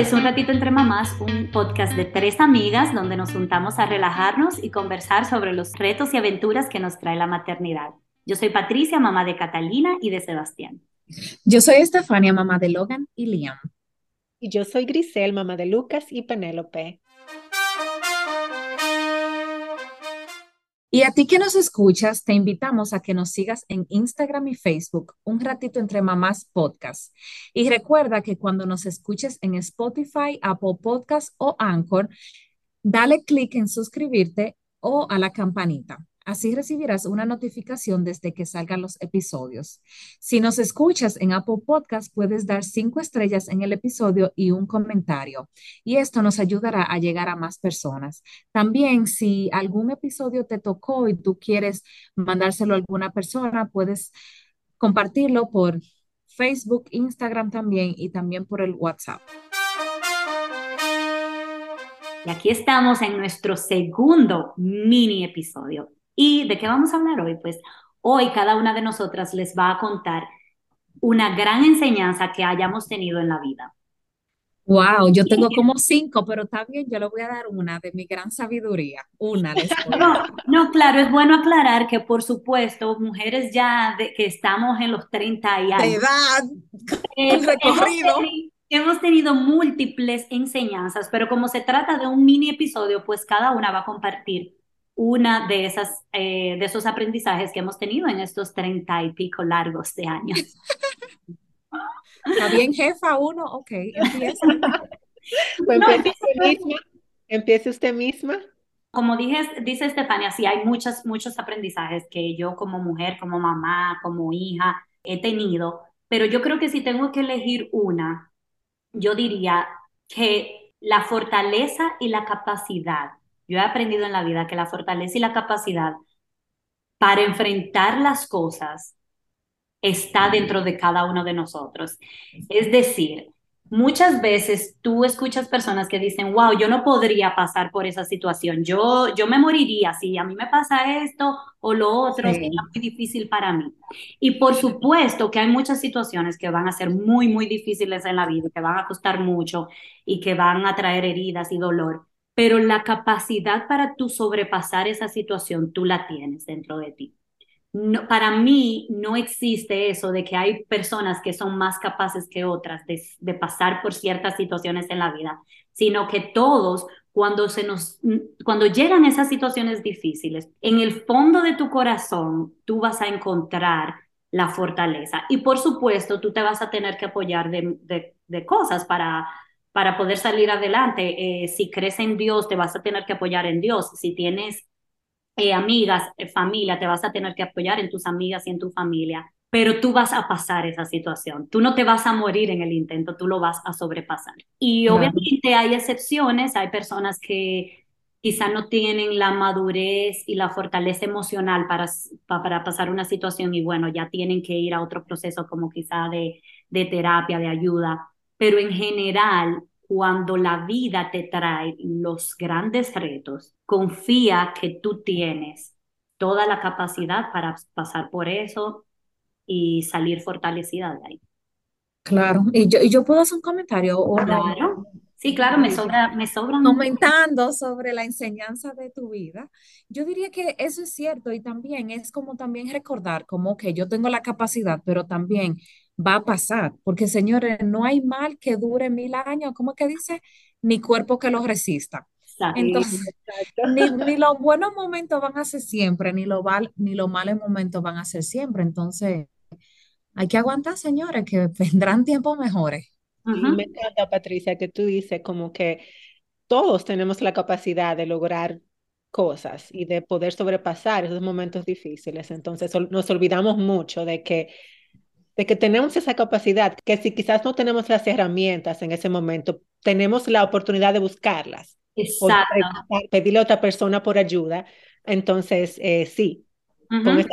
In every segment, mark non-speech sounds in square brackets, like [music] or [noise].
es Un Ratito entre Mamás, un podcast de tres amigas donde nos juntamos a relajarnos y conversar sobre los retos y aventuras que nos trae la maternidad. Yo soy Patricia, mamá de Catalina y de Sebastián. Yo soy Estefania, mamá de Logan y Liam. Y yo soy Grisel, mamá de Lucas y Penélope. Y a ti que nos escuchas, te invitamos a que nos sigas en Instagram y Facebook, Un Ratito Entre Mamás Podcast. Y recuerda que cuando nos escuches en Spotify, Apple Podcast o Anchor, dale clic en suscribirte o a la campanita. Así recibirás una notificación desde que salgan los episodios. Si nos escuchas en Apple Podcast, puedes dar cinco estrellas en el episodio y un comentario. Y esto nos ayudará a llegar a más personas. También, si algún episodio te tocó y tú quieres mandárselo a alguna persona, puedes compartirlo por Facebook, Instagram también y también por el WhatsApp. Y aquí estamos en nuestro segundo mini episodio. ¿Y de qué vamos a hablar hoy? Pues hoy cada una de nosotras les va a contar una gran enseñanza que hayamos tenido en la vida. Wow, yo tengo como cinco, pero está bien, yo le voy a dar una de mi gran sabiduría, una [laughs] No, no, claro, es bueno aclarar que por supuesto, mujeres ya de, que estamos en los 30 y años. De edad, eh, recorrido. hemos tenido múltiples enseñanzas, pero como se trata de un mini episodio, pues cada una va a compartir una de esas eh, de esos aprendizajes que hemos tenido en estos treinta y pico largos de años. Está bien, jefa, uno, ok, empieza. [laughs] Pues empiece usted misma. Empiece usted misma. Como dije, dice Estefania, sí hay muchos, muchos aprendizajes que yo como mujer, como mamá, como hija he tenido, pero yo creo que si tengo que elegir una, yo diría que la fortaleza y la capacidad yo he aprendido en la vida que la fortaleza y la capacidad para enfrentar las cosas está dentro de cada uno de nosotros. Es decir, muchas veces tú escuchas personas que dicen, wow, yo no podría pasar por esa situación, yo, yo me moriría si a mí me pasa esto o lo otro, sería muy difícil para mí. Y por supuesto que hay muchas situaciones que van a ser muy, muy difíciles en la vida, que van a costar mucho y que van a traer heridas y dolor pero la capacidad para tú sobrepasar esa situación, tú la tienes dentro de ti. No, para mí no existe eso de que hay personas que son más capaces que otras de, pasar por ciertas situaciones en la vida, sino que todos, cuando, se nos, cuando llegan esas situaciones difíciles, en el fondo de tu corazón, tú vas a encontrar la fortaleza. Y por supuesto, tú te vas a tener que apoyar de, de cosas para para poder salir adelante. Eh, si crees en Dios, te vas a tener que apoyar en Dios. Si tienes eh, amigas, eh, familia, te vas a tener que apoyar en tus amigas y en tu familia. Pero tú vas a pasar esa situación. Tú no te vas a morir en el intento, tú lo vas a sobrepasar. Y obviamente hay excepciones, hay personas que quizá no tienen la madurez y la fortaleza emocional para, para pasar una situación y bueno, ya tienen que ir a otro proceso como quizá de, de terapia, de ayuda pero en general, cuando la vida te trae los grandes retos, confía que tú tienes toda la capacidad para pasar por eso y salir fortalecida de ahí. Claro, y yo, y yo puedo hacer un comentario. ¿o claro, sí, claro, me sobra, me sobra. Comentando sobre la enseñanza de tu vida, yo diría que eso es cierto y también es como también recordar como que yo tengo la capacidad, pero también va a pasar, porque señores, no hay mal que dure mil años, ¿cómo que dice? Ni cuerpo que lo resista. Entonces, [laughs] ni, los buenos momentos van a ser siempre, ni, lo ni los malos momentos van a ser siempre. Entonces, hay que aguantar, señores, que [laughs] vendrán tiempos mejores. Me encanta, Patricia, que tú dices como que todos tenemos la capacidad de lograr cosas y de poder sobrepasar esos momentos difíciles. Entonces, nos olvidamos mucho de que de que tenemos esa capacidad, que si quizás no tenemos las herramientas en ese momento, tenemos la oportunidad de buscarlas. Exacto. pedirle a otra persona por ayuda. Entonces, eh, sí, con, esa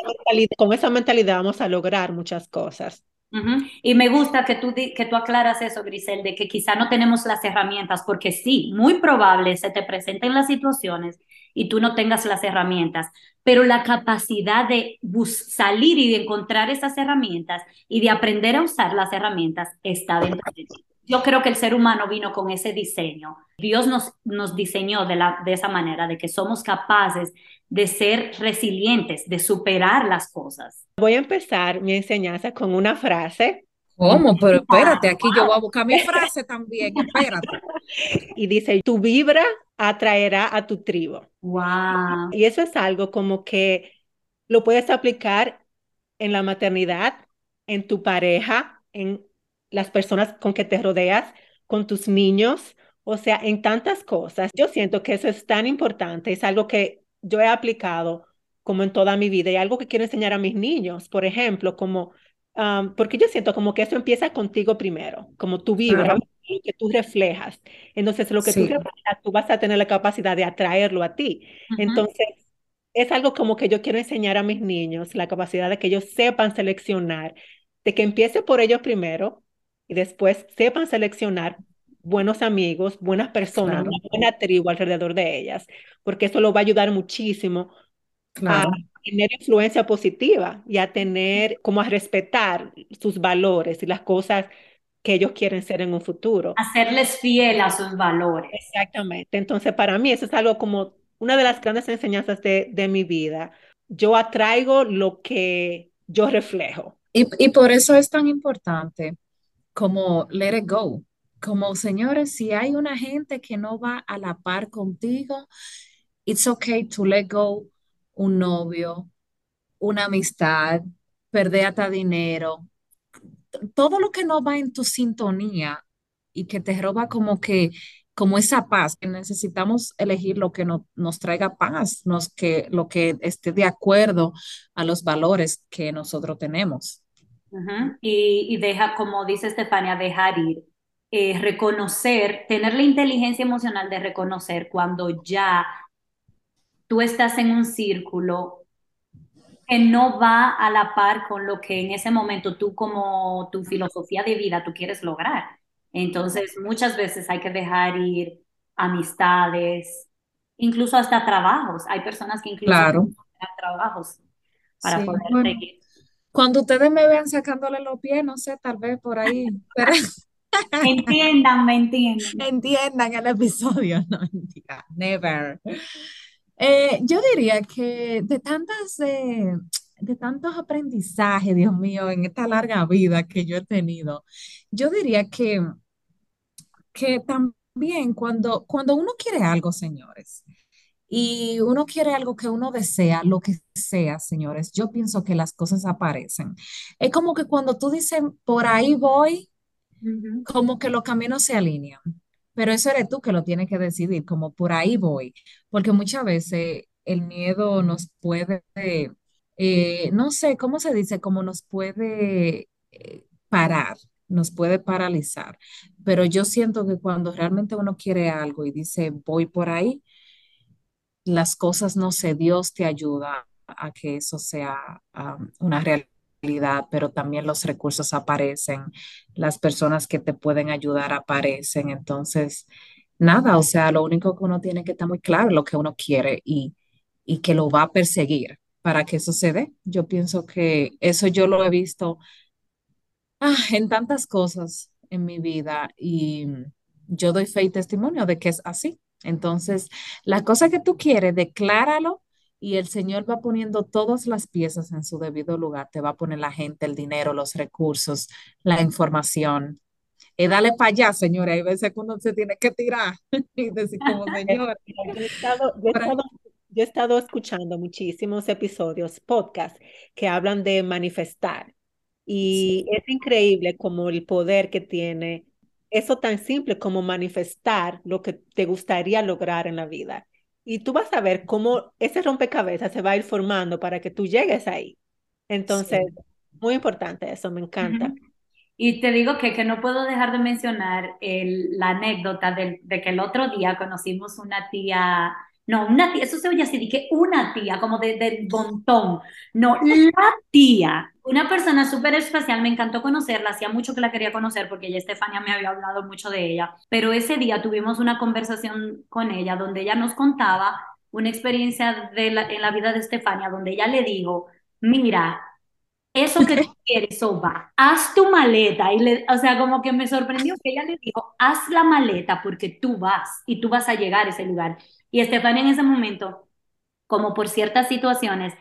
con esa mentalidad vamos a lograr muchas cosas. Y me gusta que tú, que tú aclaras eso, Grisel, de que quizá no tenemos las herramientas, porque sí, muy probable se te presenten las situaciones y tú no tengas las herramientas, pero la capacidad de salir y de encontrar esas herramientas y de aprender a usar las herramientas está dentro de ti. Yo creo que el ser humano vino con ese diseño. Dios nos, nos diseñó de, la, de esa manera, de que somos capaces de ser resilientes, de superar las cosas. Voy a empezar mi enseñanza con una frase. ¿Cómo? Pero espérate, aquí yo voy a buscar mi [laughs] frase también, espérate. Y dice, tu vibra atraerá a tu tribu. Wow. Y eso es algo como que lo puedes aplicar en la maternidad, en tu pareja, en las personas con que te rodeas, con tus niños, o sea, en tantas cosas. Yo siento que eso es tan importante, es algo que yo he aplicado como en toda mi vida y algo que quiero enseñar a mis niños, por ejemplo, como, porque yo siento como que eso empieza contigo primero, como tu vibra, lo que tú reflejas. Entonces, lo que tú reflejas, tú vas a tener la capacidad de atraerlo a ti. Entonces, es algo como que yo quiero enseñar a mis niños, la capacidad de que ellos sepan seleccionar, de que empiece por ellos primero y después sepan seleccionar buenos amigos, buenas personas, una buena tribu alrededor de ellas, porque eso lo va a ayudar muchísimo a tener influencia positiva y a tener, como a respetar sus valores y las cosas que ellos quieren ser en un futuro. Hacerles fiel a sus valores. Exactamente. Entonces, para mí eso es algo como una de las grandes enseñanzas de, de mi vida. Yo atraigo lo que yo reflejo. Y, y por eso es tan importante como let it go. Como señores, si hay una gente que no va a la par contigo, it's okay to let go un novio, una amistad, perder dinero, todo lo que no va en tu sintonía y que te roba como que como esa paz, que necesitamos elegir lo que nos traiga paz, nos, que, lo que esté de acuerdo a los valores que nosotros tenemos y, deja, como dice Estefania, dejar ir, eh, reconocer, tener la inteligencia emocional de reconocer cuando ya tú estás en un círculo que no va a la par con lo que en ese momento tú como tu filosofía de vida tú quieres lograr. Entonces, muchas veces hay que dejar ir amistades, incluso hasta trabajos. Hay personas que incluso claro. trabajos para poder seguir. Cuando ustedes me vean sacándole los pies, no sé, tal vez por ahí. [laughs] entiendan, me entiendan. Entiendan el episodio, [laughs] no, never. Eh, yo diría que de tantas, eh, de tantos aprendizajes, Dios mío, en esta larga vida que yo he tenido, yo diría que, que también cuando, cuando uno quiere algo, señores, y uno quiere algo que uno desea, lo que sea, señores, yo pienso que las cosas aparecen. Es como que cuando tú dices, por ahí voy, como que los caminos se alinean. Pero eso eres tú que lo tienes que decidir, como por ahí voy. Porque muchas veces el miedo nos puede, eh, no sé, ¿cómo se dice? Como nos puede eh, parar, nos puede paralizar. Pero yo siento que cuando realmente uno quiere algo y dice, voy por ahí, las cosas no sé, Dios te ayuda a que eso sea una realidad, pero también los recursos aparecen, las personas que te pueden ayudar aparecen. Entonces, nada, o sea, lo único que uno tiene que estar muy claro lo que uno quiere y, y que lo va a perseguir para que eso se dé. Yo pienso que eso yo lo he visto ah, en tantas cosas en mi vida y yo doy fe y testimonio de que es así. Entonces, la cosa que tú quieres, decláralo y el Señor va poniendo todas las piezas en su debido lugar. Te va a poner la gente, el dinero, los recursos, la información. Y dale para allá, señora. Hay veces que uno se tiene que tirar [laughs] y decir como [laughs] señor. Yo he estado, yo he estado escuchando muchísimos episodios, podcast, que hablan de manifestar. Y es increíble como el poder que tiene eso tan simple como manifestar lo que te gustaría lograr en la vida. Y tú vas a ver cómo ese rompecabezas se va a ir formando para que tú llegues ahí. Entonces, muy importante eso, me encanta. Y te digo que, que no puedo dejar de mencionar el, la anécdota de, de que el otro día conocimos una tía no, una tía, eso se oye así, dije una tía, como de, del montón. No, la tía, una persona súper especial, me encantó conocerla, hacía mucho que la quería conocer porque ya Estefania me había hablado mucho de ella, pero ese día tuvimos una conversación con ella donde ella nos contaba una experiencia de la, en la vida de Estefania, donde ella le dijo, mira, eso que tú [laughs] quieres, eso va. Haz tu maleta. Y le, o sea, como que me sorprendió que ella le dijo, haz la maleta porque tú vas y tú vas a llegar a ese lugar. Y Estefania en ese momento, como por ciertas situaciones,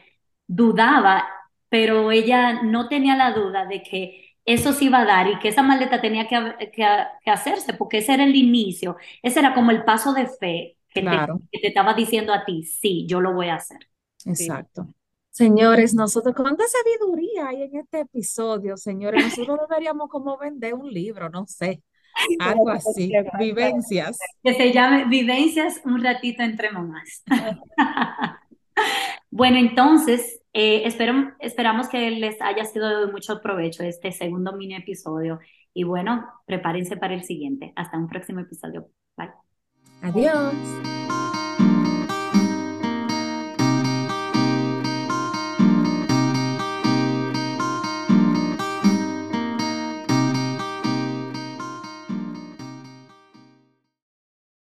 dudaba, pero ella no tenía la duda de que eso se iba a dar y que esa maleta tenía que, que, hacerse, porque ese era el inicio, ese era como el paso de fe que, te, que te estaba diciendo a ti, sí, yo lo voy a hacer. Exacto. Señores, nosotros, ¿cuánta sabiduría hay en este episodio, señores? Nosotros deberíamos como vender un libro, no sé, algo así, vivencias. Que se llame Vivencias un ratito entre mamás. [laughs] bueno, entonces, eh, esperamos que les haya sido de mucho provecho este segundo mini episodio. Y bueno, prepárense para el siguiente. Hasta un próximo episodio. Bye. Adiós.